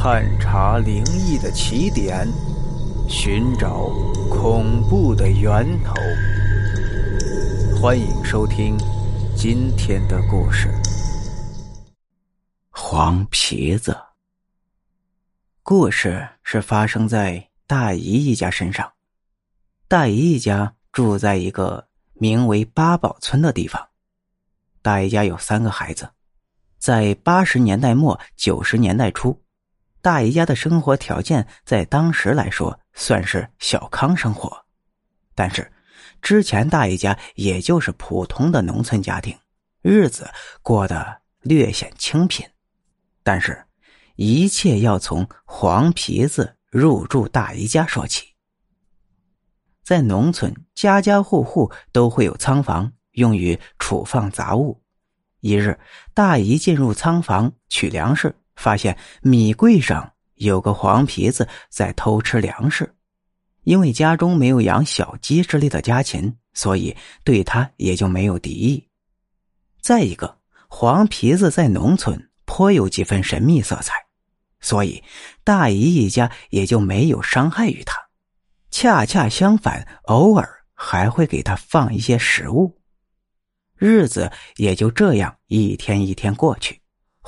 探查灵异的起点，寻找恐怖的源头。欢迎收听今天的故事。黄皮子。故事是发生在大姨一家身上。大姨一家住在一个名为八宝村的地方。大姨家有三个孩子，在八十年代末九十年代初，大姨家的生活条件在当时来说算是小康生活，但是之前大姨家也就是普通的农村家庭，日子过得略显清贫。但是，一切要从黄皮子入住大姨家说起。在农村，家家户户都会有仓房。用于储放杂物。一日，大姨进入仓房取粮食，发现米柜上有个黄皮子在偷吃粮食。因为家中没有养小鸡之类的家禽，所以对他也就没有敌意。再一个，黄皮子在农村颇有几分神秘色彩，所以大姨一家也就没有伤害于他。恰恰相反，偶尔还会给他放一些食物。日子也就这样一天一天过去，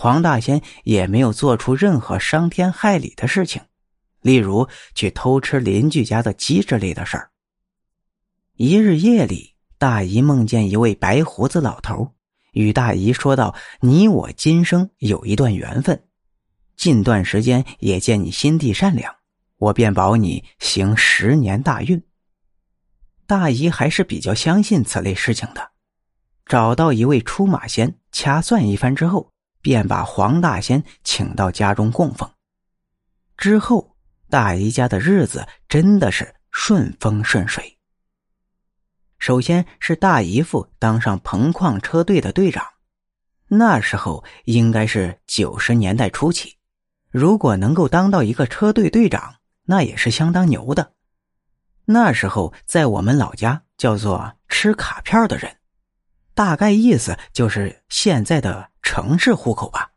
黄大仙也没有做出任何伤天害理的事情，例如去偷吃邻居家的鸡之类的事儿。一日夜里，大姨梦见一位白胡子老头，与大姨说道：“你我今生有一段缘分，近段时间也见你心地善良，我便保你行十年大运。”大姨还是比较相信此类事情的。找到一位出马仙，掐算一番之后，便把黄大仙请到家中供奉。之后，大姨家的日子真的是顺风顺水。首先是大姨夫当上棚矿车队的队长，那时候应该是九十年代初期，如果能够当到一个车队队长，那也是相当牛的。那时候在我们老家叫做吃卡片的人。大概意思就是现在的城市户口吧。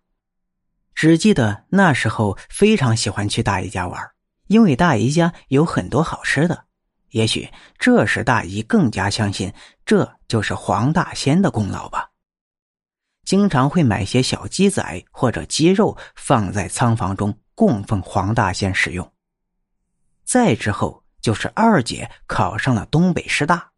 只记得那时候非常喜欢去大姨家玩，因为大姨家有很多好吃的。也许这时大姨更加相信这就是黄大仙的功劳吧。经常会买些小鸡仔或者鸡肉放在仓房中供奉黄大仙使用。再之后就是二姐考上了东北师大。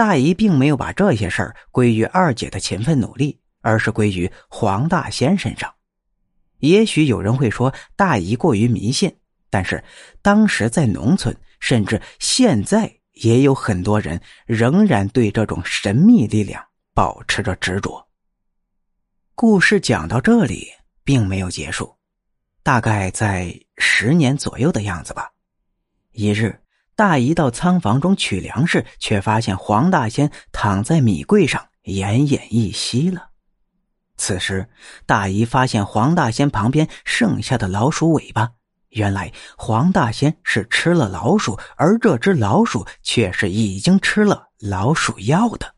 大姨并没有把这些事儿归于二姐的勤奋努力，而是归于黄大仙身上。也许有人会说大姨过于迷信，但是当时在农村，甚至现在也有很多人仍然对这种神秘力量保持着执着。故事讲到这里并没有结束，大概在十年左右的样子吧。一日。大姨到仓房中取粮食，却发现黄大仙躺在米柜上奄奄一息了。此时，大姨发现黄大仙旁边剩下的老鼠尾巴，原来黄大仙是吃了老鼠，而这只老鼠却是已经吃了老鼠药的。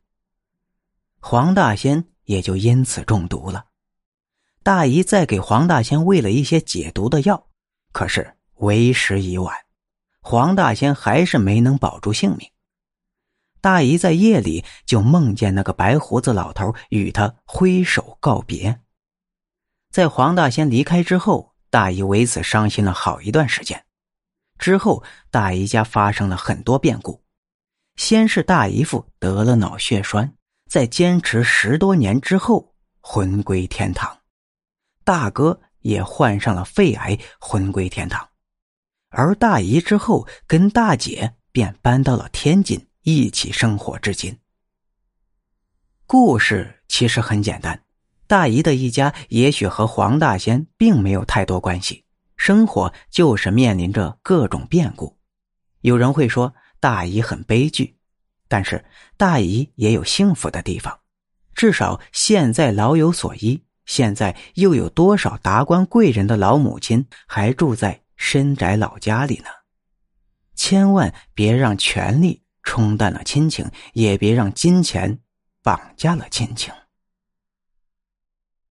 黄大仙也就因此中毒了。大姨再给黄大仙喂了一些解毒的药，可是为时已晚。黄大仙还是没能保住性命。大姨在夜里就梦见那个白胡子老头与他挥手告别。在黄大仙离开之后，大姨为此伤心了好一段时间。之后，大姨家发生了很多变故。先是大姨夫得了脑血栓，在坚持十多年之后魂归天堂；大哥也患上了肺癌，魂归天堂。而大姨之后跟大姐便搬到了天津，一起生活至今。故事其实很简单，大姨的一家也许和黄大仙并没有太多关系，生活就是面临着各种变故。有人会说大姨很悲剧，但是大姨也有幸福的地方，至少现在老有所依。现在又有多少达官贵人的老母亲还住在？深宅老家里呢，千万别让权力冲淡了亲情，也别让金钱绑架了亲情。